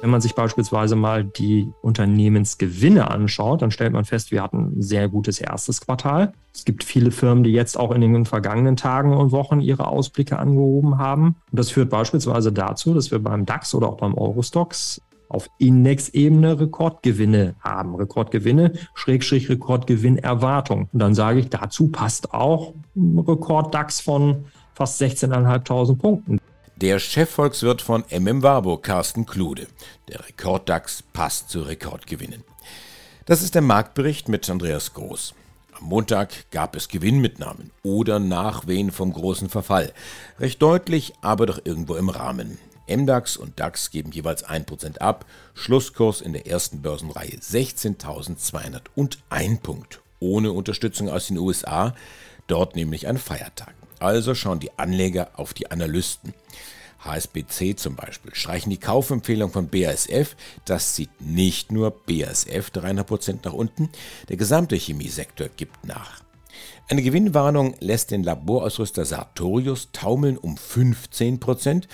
wenn man sich beispielsweise mal die Unternehmensgewinne anschaut, dann stellt man fest, wir hatten ein sehr gutes erstes Quartal. Es gibt viele Firmen, die jetzt auch in den vergangenen Tagen und Wochen ihre Ausblicke angehoben haben. Und das führt beispielsweise dazu, dass wir beim DAX oder auch beim Eurostox auf Indexebene Rekordgewinne haben. Rekordgewinne, Schrägstrich Rekordgewinnerwartung. Und dann sage ich, dazu passt auch ein Rekord-DAX von fast 16.500 Punkten. Der Chefvolkswirt von MM Warburg, Carsten Klude. Der Rekorddax passt zu Rekordgewinnen. Das ist der Marktbericht mit Andreas Groß. Am Montag gab es Gewinnmitnahmen oder Nachwehen vom großen Verfall. Recht deutlich, aber doch irgendwo im Rahmen. MDAX und DAX geben jeweils 1% ab. Schlusskurs in der ersten Börsenreihe 16.201 Punkt. Ohne Unterstützung aus den USA, dort nämlich ein Feiertag. Also schauen die Anleger auf die Analysten. HSBC zum Beispiel streichen die Kaufempfehlung von BASF. Das zieht nicht nur BASF 300% nach unten, der gesamte Chemiesektor gibt nach. Eine Gewinnwarnung lässt den Laborausrüster Sartorius taumeln um 15%,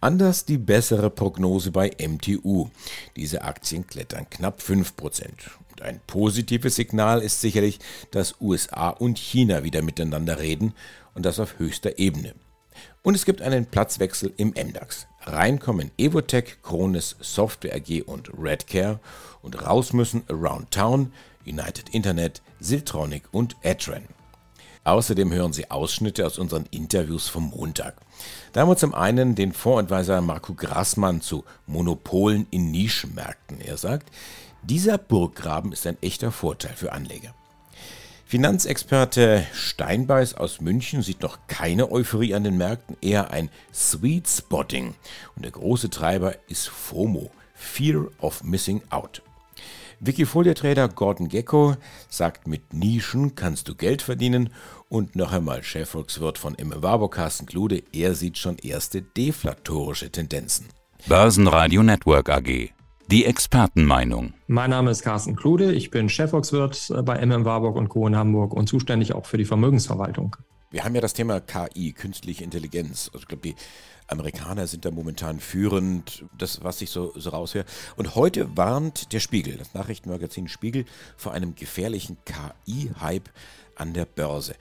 anders die bessere Prognose bei MTU. Diese Aktien klettern knapp 5%. Und ein positives Signal ist sicherlich, dass USA und China wieder miteinander reden und das auf höchster Ebene. Und es gibt einen Platzwechsel im MDAX. Reinkommen Evotech, Kronis, Software AG und Redcare und raus müssen Around Town, United Internet, Siltronic und Adren. Außerdem hören Sie Ausschnitte aus unseren Interviews vom Montag. Da haben wir zum einen den Fondsadvisor Marco Grassmann zu Monopolen in Nischenmärkten. Er sagt, dieser Burggraben ist ein echter Vorteil für Anleger. Finanzexperte Steinbeiß aus München sieht noch keine Euphorie an den Märkten, eher ein Sweet Spotting. Und der große Treiber ist FOMO, Fear of Missing Out. Wikifolio-Trader Gordon Gecko sagt, mit Nischen kannst du Geld verdienen und noch einmal Chefvolkswirt von M. Warburg Carsten Klude, er sieht schon erste deflatorische Tendenzen. Börsenradio Network AG die Expertenmeinung. Mein Name ist Carsten Klude. Ich bin Chefvolkswirt bei MM Warburg und Co. in Hamburg und zuständig auch für die Vermögensverwaltung. Wir haben ja das Thema KI, künstliche Intelligenz. Also ich glaube, die Amerikaner sind da momentan führend, das, was ich so, so raushöre. Und heute warnt der Spiegel, das Nachrichtenmagazin Spiegel, vor einem gefährlichen KI-Hype an der Börse.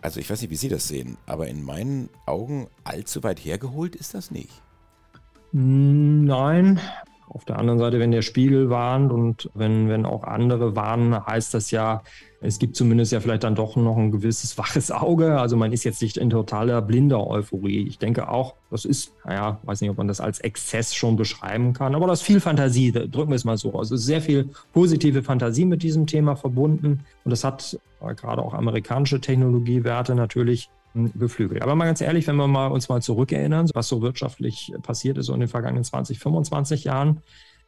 Also ich weiß nicht, wie Sie das sehen, aber in meinen Augen allzu weit hergeholt ist das nicht. Nein, auf der anderen Seite, wenn der Spiegel warnt und wenn, wenn auch andere warnen, heißt das ja, es gibt zumindest ja vielleicht dann doch noch ein gewisses waches Auge. Also man ist jetzt nicht in totaler blinder Euphorie. Ich denke auch, das ist, naja, weiß nicht, ob man das als Exzess schon beschreiben kann, aber das ist viel Fantasie, drücken wir es mal so aus. Es ist sehr viel positive Fantasie mit diesem Thema verbunden und das hat gerade auch amerikanische Technologiewerte natürlich beflügelt. Aber mal ganz ehrlich, wenn wir mal uns mal zurückerinnern, was so wirtschaftlich passiert ist in den vergangenen 20, 25 Jahren,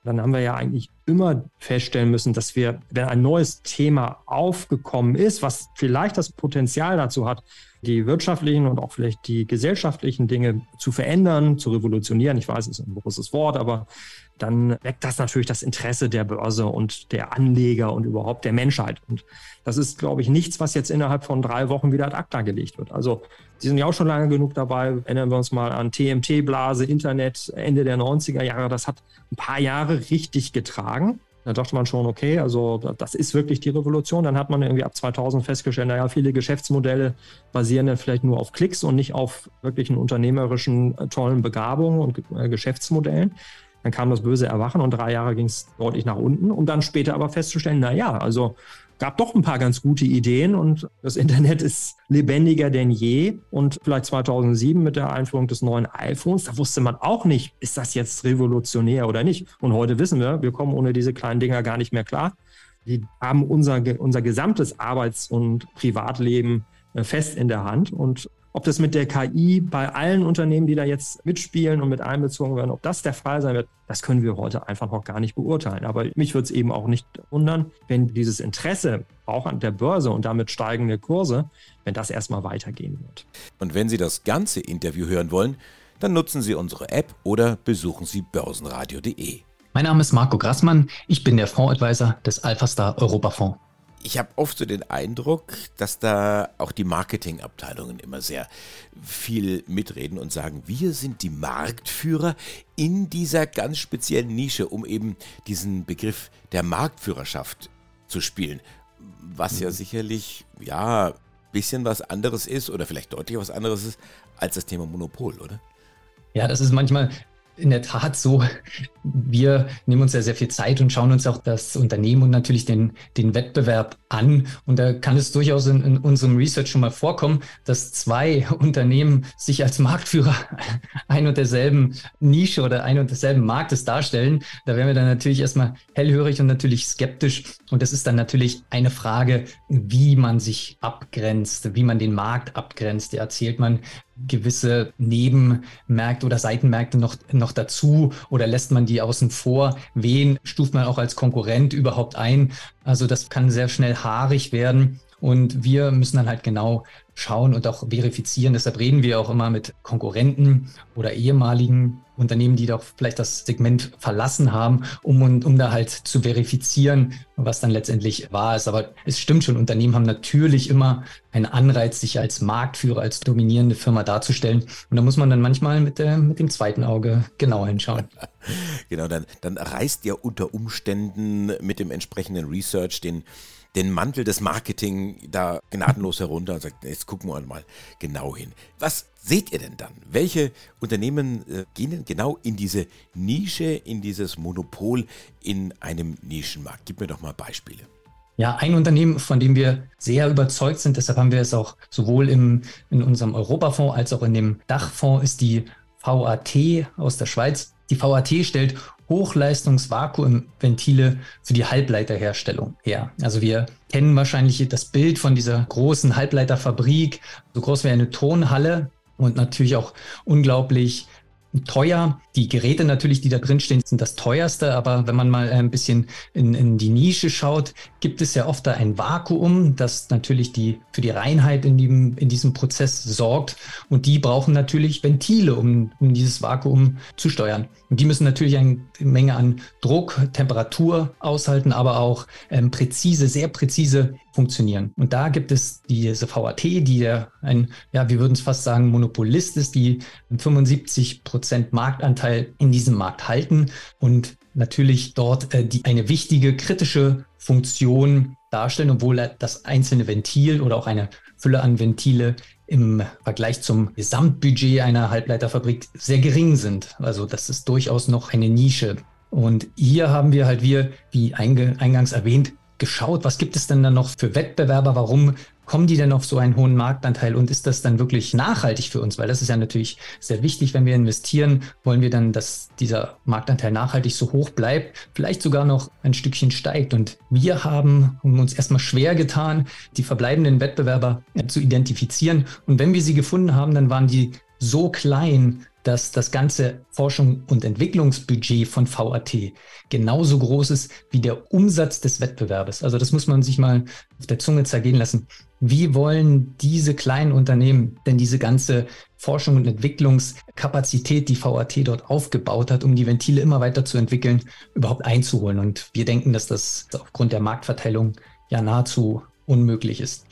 dann haben wir ja eigentlich immer feststellen müssen, dass wir, wenn ein neues Thema aufgekommen ist, was vielleicht das Potenzial dazu hat, die wirtschaftlichen und auch vielleicht die gesellschaftlichen Dinge zu verändern, zu revolutionieren, ich weiß, es ist ein großes Wort, aber dann weckt das natürlich das Interesse der Börse und der Anleger und überhaupt der Menschheit. Und das ist, glaube ich, nichts, was jetzt innerhalb von drei Wochen wieder ad acta gelegt wird. Also Sie sind ja auch schon lange genug dabei. Erinnern wir uns mal an TMT-Blase, Internet, Ende der 90er Jahre. Das hat ein paar Jahre richtig getragen. Da dachte man schon, okay, also das ist wirklich die Revolution. Dann hat man irgendwie ab 2000 festgestellt, naja, viele Geschäftsmodelle basieren dann vielleicht nur auf Klicks und nicht auf wirklichen unternehmerischen, äh, tollen Begabungen und äh, Geschäftsmodellen. Dann kam das böse Erwachen und drei Jahre ging es deutlich nach unten, um dann später aber festzustellen, na ja, also gab doch ein paar ganz gute Ideen und das Internet ist lebendiger denn je. Und vielleicht 2007 mit der Einführung des neuen iPhones, da wusste man auch nicht, ist das jetzt revolutionär oder nicht. Und heute wissen wir, wir kommen ohne diese kleinen Dinger gar nicht mehr klar. Die haben unser, unser gesamtes Arbeits- und Privatleben äh, fest in der Hand. Und ob das mit der KI bei allen Unternehmen, die da jetzt mitspielen und mit einbezogen werden, ob das der Fall sein wird, das können wir heute einfach noch gar nicht beurteilen. Aber mich würde es eben auch nicht wundern, wenn dieses Interesse auch an der Börse und damit steigende Kurse, wenn das erstmal weitergehen wird. Und wenn Sie das ganze Interview hören wollen, Dann nutzen Sie unsere App oder besuchen Sie börsenradio.de. Mein Name ist Marco Grassmann, ich bin der Fondsadvisor des Alphastar Europafonds ich habe oft so den Eindruck, dass da auch die Marketingabteilungen immer sehr viel mitreden und sagen, wir sind die Marktführer in dieser ganz speziellen Nische, um eben diesen Begriff der Marktführerschaft zu spielen. Was ja mhm. sicherlich, ja, ein bisschen was anderes ist oder vielleicht deutlich was anderes ist als das Thema Monopol, oder? Ja, das ist manchmal in der Tat so, wir nehmen uns ja sehr viel Zeit und schauen uns auch das Unternehmen und natürlich den, den Wettbewerb an. Und da kann es durchaus in, in unserem Research schon mal vorkommen, dass zwei Unternehmen sich als Marktführer ein und derselben Nische oder ein und desselben Marktes darstellen. Da wären wir dann natürlich erstmal hellhörig und natürlich skeptisch. Und das ist dann natürlich eine Frage, wie man sich abgrenzt, wie man den Markt abgrenzt. Da erzählt man gewisse Nebenmärkte oder Seitenmärkte noch, noch dazu oder lässt man die außen vor? Wen stuft man auch als Konkurrent überhaupt ein? Also das kann sehr schnell haarig werden. Und wir müssen dann halt genau schauen und auch verifizieren. Deshalb reden wir auch immer mit Konkurrenten oder ehemaligen Unternehmen, die doch vielleicht das Segment verlassen haben, um, um da halt zu verifizieren, was dann letztendlich wahr ist. Aber es stimmt schon, Unternehmen haben natürlich immer einen Anreiz, sich als Marktführer, als dominierende Firma darzustellen. Und da muss man dann manchmal mit, der, mit dem zweiten Auge genau hinschauen. Genau, dann, dann reißt ja unter Umständen mit dem entsprechenden Research den den Mantel des Marketing da gnadenlos herunter und sagt, jetzt gucken wir mal genau hin. Was seht ihr denn dann? Welche Unternehmen äh, gehen denn genau in diese Nische, in dieses Monopol in einem Nischenmarkt? Gib mir doch mal Beispiele. Ja, ein Unternehmen, von dem wir sehr überzeugt sind, deshalb haben wir es auch sowohl im, in unserem Europafonds als auch in dem Dachfonds, ist die VAT aus der Schweiz. Die VAT stellt Hochleistungsvakuumventile für die Halbleiterherstellung her. Also wir kennen wahrscheinlich das Bild von dieser großen Halbleiterfabrik, so groß wie eine Tonhalle und natürlich auch unglaublich teuer. Die Geräte natürlich, die da drin stehen, sind das teuerste, aber wenn man mal ein bisschen in, in die Nische schaut, gibt es ja oft da ein Vakuum, das natürlich die, für die Reinheit in, dem, in diesem Prozess sorgt. Und die brauchen natürlich Ventile, um, um dieses Vakuum zu steuern. Und die müssen natürlich eine Menge an Druck, Temperatur aushalten, aber auch ähm, präzise, sehr präzise funktionieren. Und da gibt es diese VAT, die ja ein, ja, wir würden es fast sagen, Monopolist ist, die 75 Prozent Marktanteil in diesem Markt halten und natürlich dort äh, die, eine wichtige kritische Funktion darstellen, obwohl das einzelne Ventil oder auch eine Fülle an Ventile im Vergleich zum Gesamtbudget einer Halbleiterfabrik sehr gering sind. Also das ist durchaus noch eine Nische. Und hier haben wir halt wir, wie eingangs erwähnt, geschaut, was gibt es denn dann noch für Wettbewerber? Warum kommen die denn auf so einen hohen Marktanteil und ist das dann wirklich nachhaltig für uns? Weil das ist ja natürlich sehr wichtig, wenn wir investieren, wollen wir dann, dass dieser Marktanteil nachhaltig so hoch bleibt, vielleicht sogar noch ein Stückchen steigt. Und wir haben uns erstmal schwer getan, die verbleibenden Wettbewerber zu identifizieren. Und wenn wir sie gefunden haben, dann waren die so klein, dass das ganze Forschung- und Entwicklungsbudget von VAT genauso groß ist wie der Umsatz des Wettbewerbes. Also das muss man sich mal auf der Zunge zergehen lassen. Wie wollen diese kleinen Unternehmen denn diese ganze Forschung und Entwicklungskapazität, die VAT dort aufgebaut hat, um die Ventile immer weiter zu entwickeln, überhaupt einzuholen? Und wir denken, dass das aufgrund der Marktverteilung ja nahezu unmöglich ist.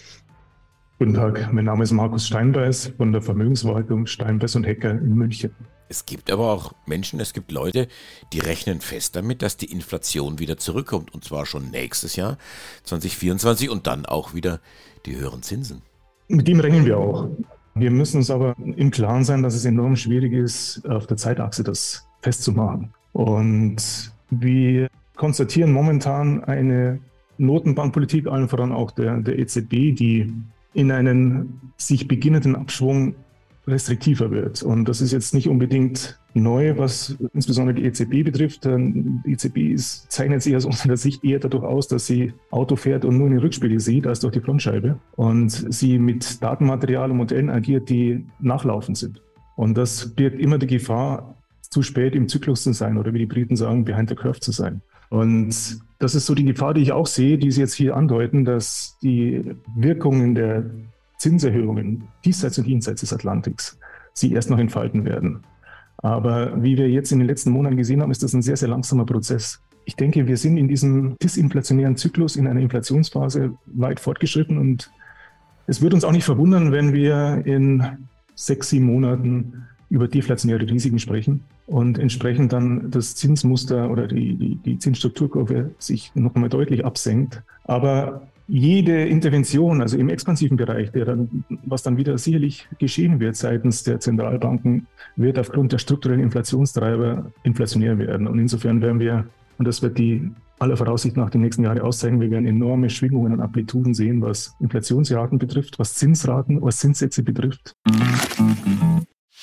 Guten Tag, mein Name ist Markus Steinbeiß von der Vermögensverwaltung Steinbeiß und Hecker in München. Es gibt aber auch Menschen, es gibt Leute, die rechnen fest damit, dass die Inflation wieder zurückkommt und zwar schon nächstes Jahr 2024 und dann auch wieder die höheren Zinsen. Mit dem rechnen wir auch. Wir müssen uns aber im Klaren sein, dass es enorm schwierig ist, auf der Zeitachse das festzumachen. Und wir konstatieren momentan eine Notenbankpolitik, allen voran auch der, der EZB, die in einen sich beginnenden Abschwung restriktiver wird. Und das ist jetzt nicht unbedingt neu, was insbesondere die EZB betrifft. Die EZB ist, zeichnet sich aus unserer Sicht eher dadurch aus, dass sie Auto fährt und nur in den Rückspiegel sieht, als durch die Frontscheibe. Und sie mit Datenmaterial und Modellen agiert, die nachlaufend sind. Und das birgt immer die Gefahr, zu spät im Zyklus zu sein oder wie die Briten sagen, behind the curve zu sein. Und das ist so die Gefahr, die ich auch sehe, die Sie jetzt hier andeuten, dass die Wirkungen der Zinserhöhungen diesseits und jenseits des Atlantiks sie erst noch entfalten werden. Aber wie wir jetzt in den letzten Monaten gesehen haben, ist das ein sehr, sehr langsamer Prozess. Ich denke, wir sind in diesem disinflationären Zyklus, in einer Inflationsphase weit fortgeschritten und es wird uns auch nicht verwundern, wenn wir in sechs, sieben Monaten über deflationäre Risiken sprechen und entsprechend dann das Zinsmuster oder die, die, die Zinsstrukturkurve sich noch einmal deutlich absenkt. Aber jede Intervention, also im expansiven Bereich, dann, was dann wieder sicherlich geschehen wird seitens der Zentralbanken, wird aufgrund der strukturellen Inflationstreiber inflationär werden. Und insofern werden wir, und das wird die aller Voraussicht nach die nächsten Jahre auszeigen, wir werden enorme Schwingungen und Amplituden sehen, was Inflationsraten betrifft, was Zinsraten, was Zinssätze betrifft.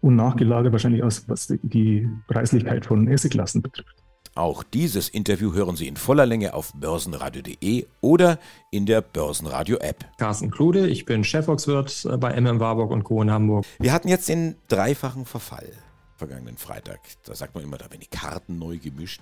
und nachgelagert wahrscheinlich aus, was die Preislichkeit von Esseklassen betrifft. Auch dieses Interview hören Sie in voller Länge auf börsenradio.de oder in der Börsenradio-App. Carsten Klude, ich bin Chefvolkswirt bei MM Warburg und Co. in Hamburg. Wir hatten jetzt den dreifachen Verfall vergangenen Freitag. Da sagt man immer, da werden die Karten neu gemischt.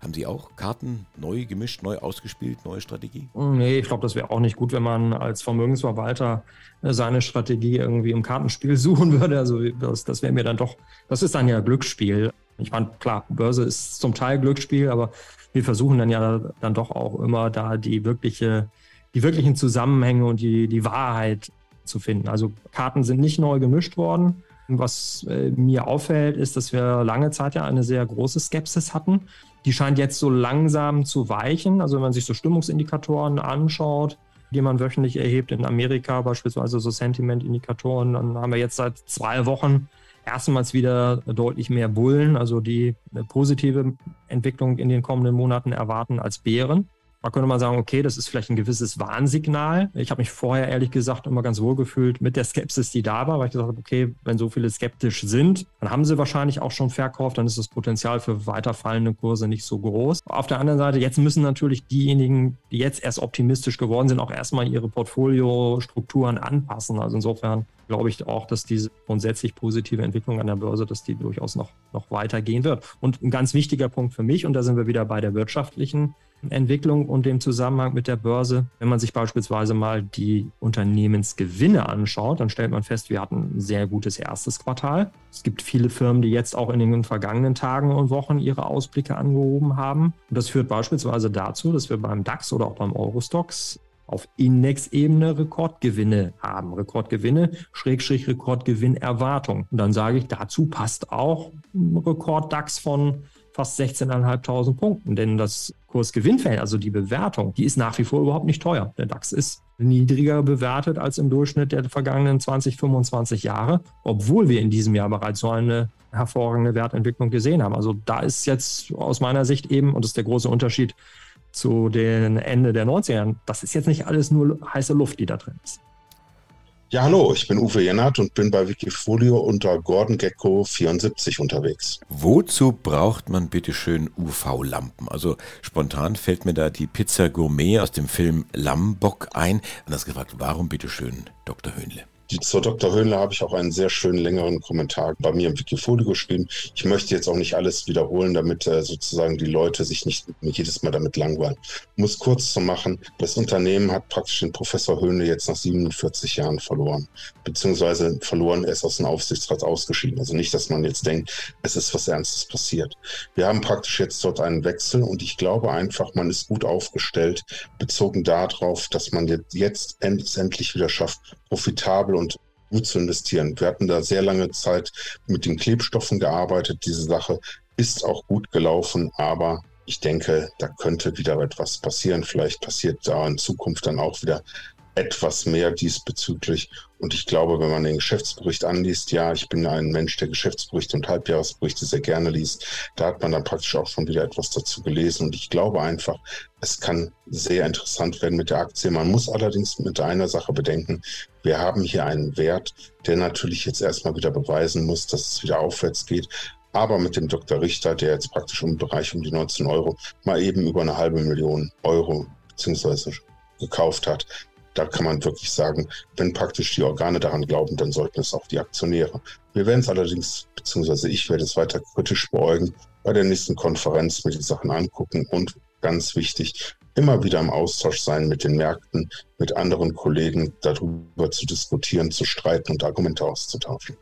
Haben Sie auch Karten neu gemischt, neu ausgespielt, neue Strategie? Nee, ich glaube, das wäre auch nicht gut, wenn man als Vermögensverwalter äh, seine Strategie irgendwie im Kartenspiel suchen würde. Also das, das wäre mir dann doch, das ist dann ja Glücksspiel. Ich meine, klar, Börse ist zum Teil Glücksspiel, aber wir versuchen dann ja dann doch auch immer da die wirkliche, die wirklichen Zusammenhänge und die, die Wahrheit zu finden. Also Karten sind nicht neu gemischt worden. Was äh, mir auffällt, ist, dass wir lange Zeit ja eine sehr große Skepsis hatten die scheint jetzt so langsam zu weichen. Also wenn man sich so Stimmungsindikatoren anschaut, die man wöchentlich erhebt in Amerika, beispielsweise so Sentiment-Indikatoren, dann haben wir jetzt seit zwei Wochen erstmals wieder deutlich mehr Bullen, also die eine positive Entwicklung in den kommenden Monaten erwarten als Bären. Da könnte man sagen, okay, das ist vielleicht ein gewisses Warnsignal. Ich habe mich vorher ehrlich gesagt immer ganz wohl gefühlt mit der Skepsis, die da war, weil ich gesagt habe, okay, wenn so viele skeptisch sind, dann haben sie wahrscheinlich auch schon verkauft, dann ist das Potenzial für weiterfallende Kurse nicht so groß. Auf der anderen Seite, jetzt müssen natürlich diejenigen, die jetzt erst optimistisch geworden sind, auch erstmal ihre Portfoliostrukturen anpassen. Also insofern glaube ich auch, dass diese grundsätzlich positive Entwicklung an der Börse, dass die durchaus noch, noch weitergehen wird. Und ein ganz wichtiger Punkt für mich, und da sind wir wieder bei der wirtschaftlichen Entwicklung und dem Zusammenhang mit der Börse. Wenn man sich beispielsweise mal die Unternehmensgewinne anschaut, dann stellt man fest, wir hatten ein sehr gutes erstes Quartal. Es gibt viele Firmen, die jetzt auch in den vergangenen Tagen und Wochen ihre Ausblicke angehoben haben. Und das führt beispielsweise dazu, dass wir beim DAX oder auch beim Eurostox auf Indexebene Rekordgewinne haben. Rekordgewinne, Schrägstrich Rekordgewinnerwartung. Und dann sage ich, dazu passt auch ein Rekord-DAX von fast 16.500 Punkten. Denn das Kursgewinnverhältnis, also die Bewertung, die ist nach wie vor überhaupt nicht teuer. Der DAX ist niedriger bewertet als im Durchschnitt der vergangenen 20, 25 Jahre, obwohl wir in diesem Jahr bereits so eine hervorragende Wertentwicklung gesehen haben. Also da ist jetzt aus meiner Sicht eben, und das ist der große Unterschied zu den Ende der 90er Jahren, das ist jetzt nicht alles nur heiße Luft, die da drin ist. Ja, hallo, ich bin Uwe Jennert und bin bei Wikifolio unter Gordon Gecko 74 unterwegs. Wozu braucht man bitte schön UV-Lampen? Also spontan fällt mir da die Pizza Gourmet aus dem Film Lambock ein. Und das gefragt, warum bitte schön Dr. Höhnle? Zur Dr. Höhnle habe ich auch einen sehr schönen längeren Kommentar bei mir im Wikifolio geschrieben. Ich möchte jetzt auch nicht alles wiederholen, damit äh, sozusagen die Leute sich nicht jedes Mal damit langweilen. Um es kurz zu machen, das Unternehmen hat praktisch den Professor Höhnle jetzt nach 47 Jahren verloren. Beziehungsweise verloren, er ist aus dem Aufsichtsrat ausgeschieden. Also nicht, dass man jetzt denkt, es ist was Ernstes passiert. Wir haben praktisch jetzt dort einen Wechsel und ich glaube einfach, man ist gut aufgestellt, bezogen darauf, dass man jetzt endlich wieder schafft, profitabel und gut zu investieren. Wir hatten da sehr lange Zeit mit den Klebstoffen gearbeitet. Diese Sache ist auch gut gelaufen, aber ich denke, da könnte wieder etwas passieren. Vielleicht passiert da in Zukunft dann auch wieder etwas mehr diesbezüglich. Und ich glaube, wenn man den Geschäftsbericht anliest, ja, ich bin ein Mensch, der Geschäftsberichte und Halbjahresberichte sehr gerne liest, da hat man dann praktisch auch schon wieder etwas dazu gelesen. Und ich glaube einfach, es kann sehr interessant werden mit der Aktie. Man muss allerdings mit einer Sache bedenken, wir haben hier einen Wert, der natürlich jetzt erstmal wieder beweisen muss, dass es wieder aufwärts geht. aber mit dem Dr. Richter, der jetzt praktisch im Bereich um die 19 Euro mal eben über eine halbe Million Euro beziehungsweise gekauft hat. Da kann man wirklich sagen, wenn praktisch die Organe daran glauben, dann sollten es auch die Aktionäre. Wir werden es allerdings, beziehungsweise ich werde es weiter kritisch beäugen, bei der nächsten Konferenz mir die Sachen angucken und ganz wichtig, immer wieder im Austausch sein mit den Märkten, mit anderen Kollegen, darüber zu diskutieren, zu streiten und Argumente auszutauschen.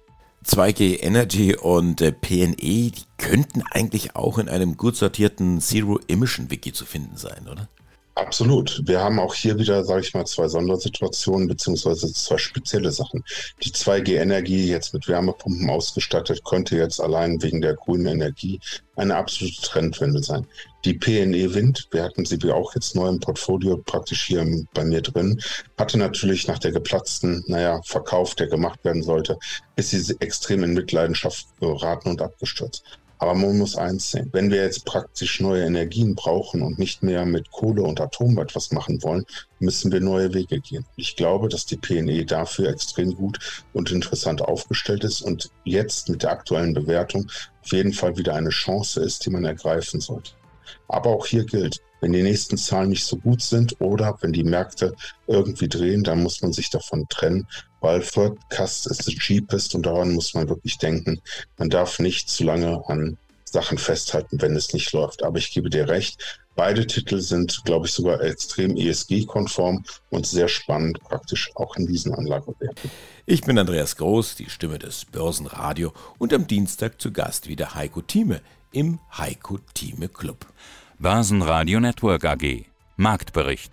2G Energy und äh, PNE, die könnten eigentlich auch in einem gut sortierten Zero Emission Wiki zu finden sein, oder? Absolut. Wir haben auch hier wieder, sage ich mal, zwei Sondersituationen beziehungsweise zwei spezielle Sachen. Die 2G-Energie jetzt mit Wärmepumpen ausgestattet, könnte jetzt allein wegen der grünen Energie eine absolute Trendwende sein. Die PNE Wind, wir hatten sie auch jetzt neu im Portfolio praktisch hier bei mir drin, hatte natürlich nach der geplatzten, naja, Verkauf, der gemacht werden sollte, ist sie extrem in Mitleidenschaft geraten und abgestürzt. Aber man muss eins sehen, wenn wir jetzt praktisch neue Energien brauchen und nicht mehr mit Kohle und Atom etwas machen wollen, müssen wir neue Wege gehen. Ich glaube, dass die PNE dafür extrem gut und interessant aufgestellt ist und jetzt mit der aktuellen Bewertung auf jeden Fall wieder eine Chance ist, die man ergreifen sollte. Aber auch hier gilt, wenn die nächsten Zahlen nicht so gut sind oder wenn die Märkte irgendwie drehen, dann muss man sich davon trennen, weil Forecast ist the cheapest und daran muss man wirklich denken. Man darf nicht zu lange an Sachen festhalten, wenn es nicht läuft. Aber ich gebe dir recht, beide Titel sind, glaube ich, sogar extrem ESG-konform und sehr spannend praktisch auch in diesen Anlagewerten. Ich bin Andreas Groß, die Stimme des Börsenradio und am Dienstag zu Gast wieder Heiko Thieme im Heiko Thieme Club. Börsenradio Network AG Marktbericht.